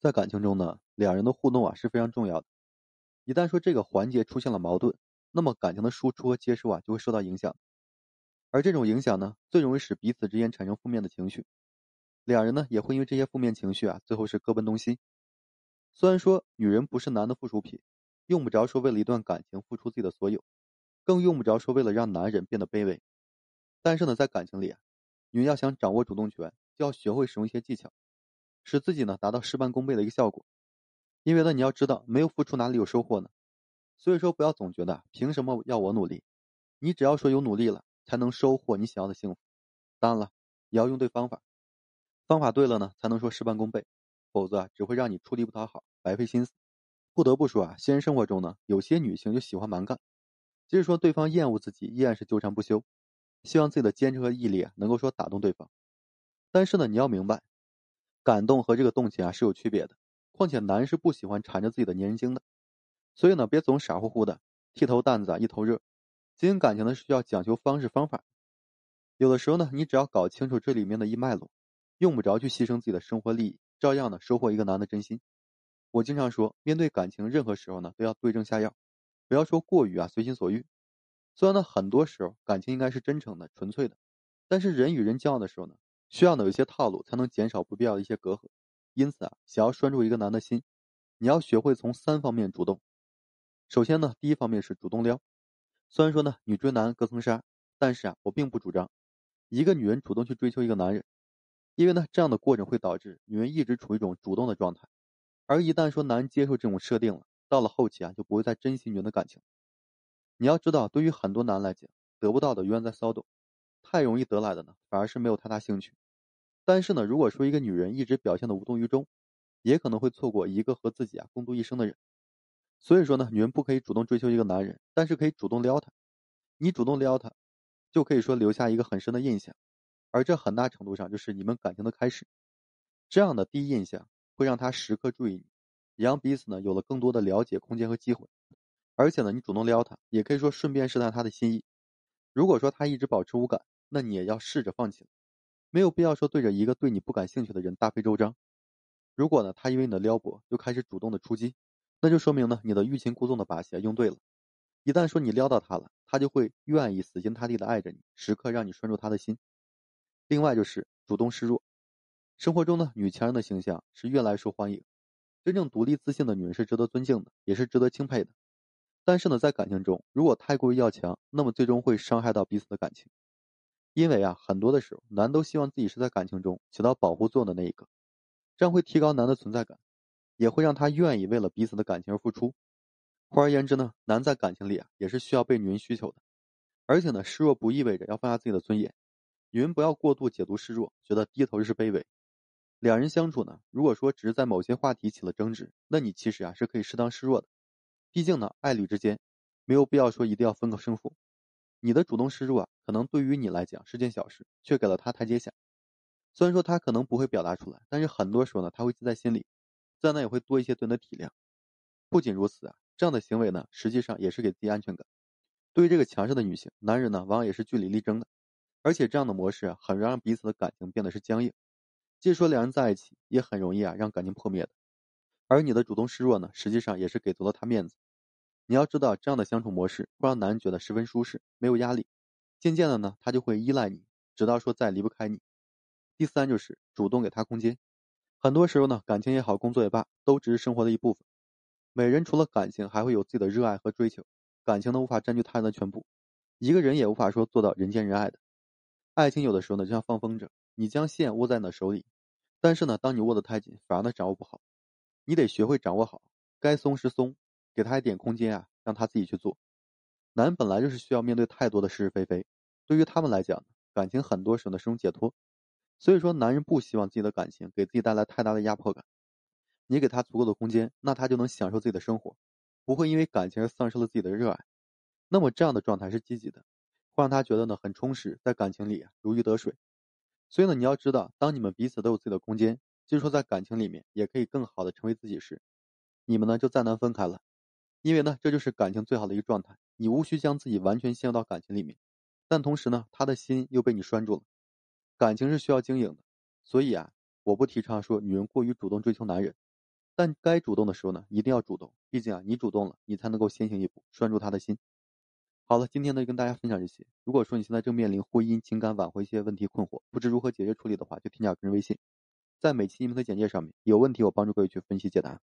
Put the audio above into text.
在感情中呢，两人的互动啊是非常重要的。一旦说这个环节出现了矛盾，那么感情的输出和接收啊就会受到影响。而这种影响呢，最容易使彼此之间产生负面的情绪，两人呢也会因为这些负面情绪啊，最后是各奔东西。虽然说女人不是男的附属品，用不着说为了一段感情付出自己的所有，更用不着说为了让男人变得卑微。但是呢，在感情里啊，女人要想掌握主动权，就要学会使用一些技巧。使自己呢达到事半功倍的一个效果，因为呢你要知道，没有付出哪里有收获呢？所以说不要总觉得凭什么要我努力，你只要说有努力了，才能收获你想要的幸福。当然了，也要用对方法，方法对了呢，才能说事半功倍，否则啊只会让你出力不讨好，白费心思。不得不说啊，现实生活中呢，有些女性就喜欢蛮干，即使说对方厌恶自己，依然是纠缠不休，希望自己的坚持和毅力啊能够说打动对方。但是呢，你要明白。感动和这个动情啊是有区别的，况且男人是不喜欢缠着自己的粘人精的，所以呢，别总傻乎乎的剃头担子啊一头热。经营感情呢是需要讲究方式方法，有的时候呢，你只要搞清楚这里面的一脉络，用不着去牺牲自己的生活利益，照样呢收获一个男的真心。我经常说，面对感情，任何时候呢都要对症下药，不要说过于啊随心所欲。虽然呢很多时候感情应该是真诚的、纯粹的，但是人与人交往的时候呢。需要呢有一些套路，才能减少不必要的一些隔阂。因此啊，想要拴住一个男的心，你要学会从三方面主动。首先呢，第一方面是主动撩。虽然说呢女追男隔层纱，但是啊，我并不主张一个女人主动去追求一个男人，因为呢这样的过程会导致女人一直处于一种主动的状态。而一旦说男人接受这种设定了，到了后期啊就不会再珍惜女人的感情。你要知道，对于很多男人来讲，得不到的永远在骚动。太容易得来的呢，反而是没有太大兴趣。但是呢，如果说一个女人一直表现的无动于衷，也可能会错过一个和自己啊共度一生的人。所以说呢，女人不可以主动追求一个男人，但是可以主动撩他。你主动撩他，就可以说留下一个很深的印象，而这很大程度上就是你们感情的开始。这样的第一印象会让他时刻注意你，也让彼此呢有了更多的了解空间和机会。而且呢，你主动撩他，也可以说顺便试探他的心意。如果说他一直保持无感，那你也要试着放弃了，没有必要说对着一个对你不感兴趣的人大费周章。如果呢，他因为你的撩拨就开始主动的出击，那就说明呢，你的欲擒故纵的把戏用对了。一旦说你撩到他了，他就会愿意死心塌地的爱着你，时刻让你拴住他的心。另外就是主动示弱，生活中呢，女强人的形象是越来越受欢迎，真正独立自信的女人是值得尊敬的，也是值得钦佩的。但是呢，在感情中，如果太过于要强，那么最终会伤害到彼此的感情。因为啊，很多的时候，男都希望自己是在感情中起到保护作用的那一个，这样会提高男的存在感，也会让他愿意为了彼此的感情而付出。换而言之呢，男在感情里啊，也是需要被女人需求的。而且呢，示弱不意味着要放下自己的尊严，女人不要过度解读示弱，觉得低头就是卑微。两人相处呢，如果说只是在某些话题起了争执，那你其实啊是可以适当示弱的。毕竟呢，爱侣之间没有必要说一定要分个胜负。你的主动示弱啊，可能对于你来讲是件小事，却给了他台阶下。虽然说他可能不会表达出来，但是很多时候呢，他会记在心里，自然呢也会多一些对你的体谅。不仅如此啊，这样的行为呢，实际上也是给自己安全感。对于这个强势的女性，男人呢往往也是据理力争的，而且这样的模式啊，很容易让彼此的感情变得是僵硬。即使说两人在一起，也很容易啊让感情破灭的。而你的主动示弱呢，实际上也是给足了他面子。你要知道，这样的相处模式会让男人觉得十分舒适，没有压力。渐渐的呢，他就会依赖你，直到说再离不开你。第三就是主动给他空间。很多时候呢，感情也好，工作也罢，都只是生活的一部分。每人除了感情，还会有自己的热爱和追求。感情呢，无法占据他人的全部，一个人也无法说做到人见人爱的。爱情有的时候呢，就像放风筝，你将线握在你的手里，但是呢，当你握得太紧，反而呢掌握不好。你得学会掌握好，该松时松，给他一点空间啊，让他自己去做。男人本来就是需要面对太多的是是非非，对于他们来讲，感情很多时候呢是种解脱。所以说，男人不希望自己的感情给自己带来太大的压迫感。你给他足够的空间，那他就能享受自己的生活，不会因为感情而丧失了自己的热爱。那么这样的状态是积极的，会让他觉得呢很充实，在感情里啊如鱼得水。所以呢，你要知道，当你们彼此都有自己的空间。就是说，在感情里面也可以更好的成为自己时，你们呢就再难分开了，因为呢这就是感情最好的一个状态。你无需将自己完全陷入到感情里面，但同时呢，他的心又被你拴住了。感情是需要经营的，所以啊，我不提倡说女人过于主动追求男人，但该主动的时候呢，一定要主动，毕竟啊，你主动了，你才能够先行一步，拴住他的心。好了，今天呢就跟大家分享这些。如果说你现在正面临婚姻、情感挽回一些问题困惑，不知如何解决处理的话，就添加个人微信，在每期音频的简介上面，有问题我帮助各位去分析解答。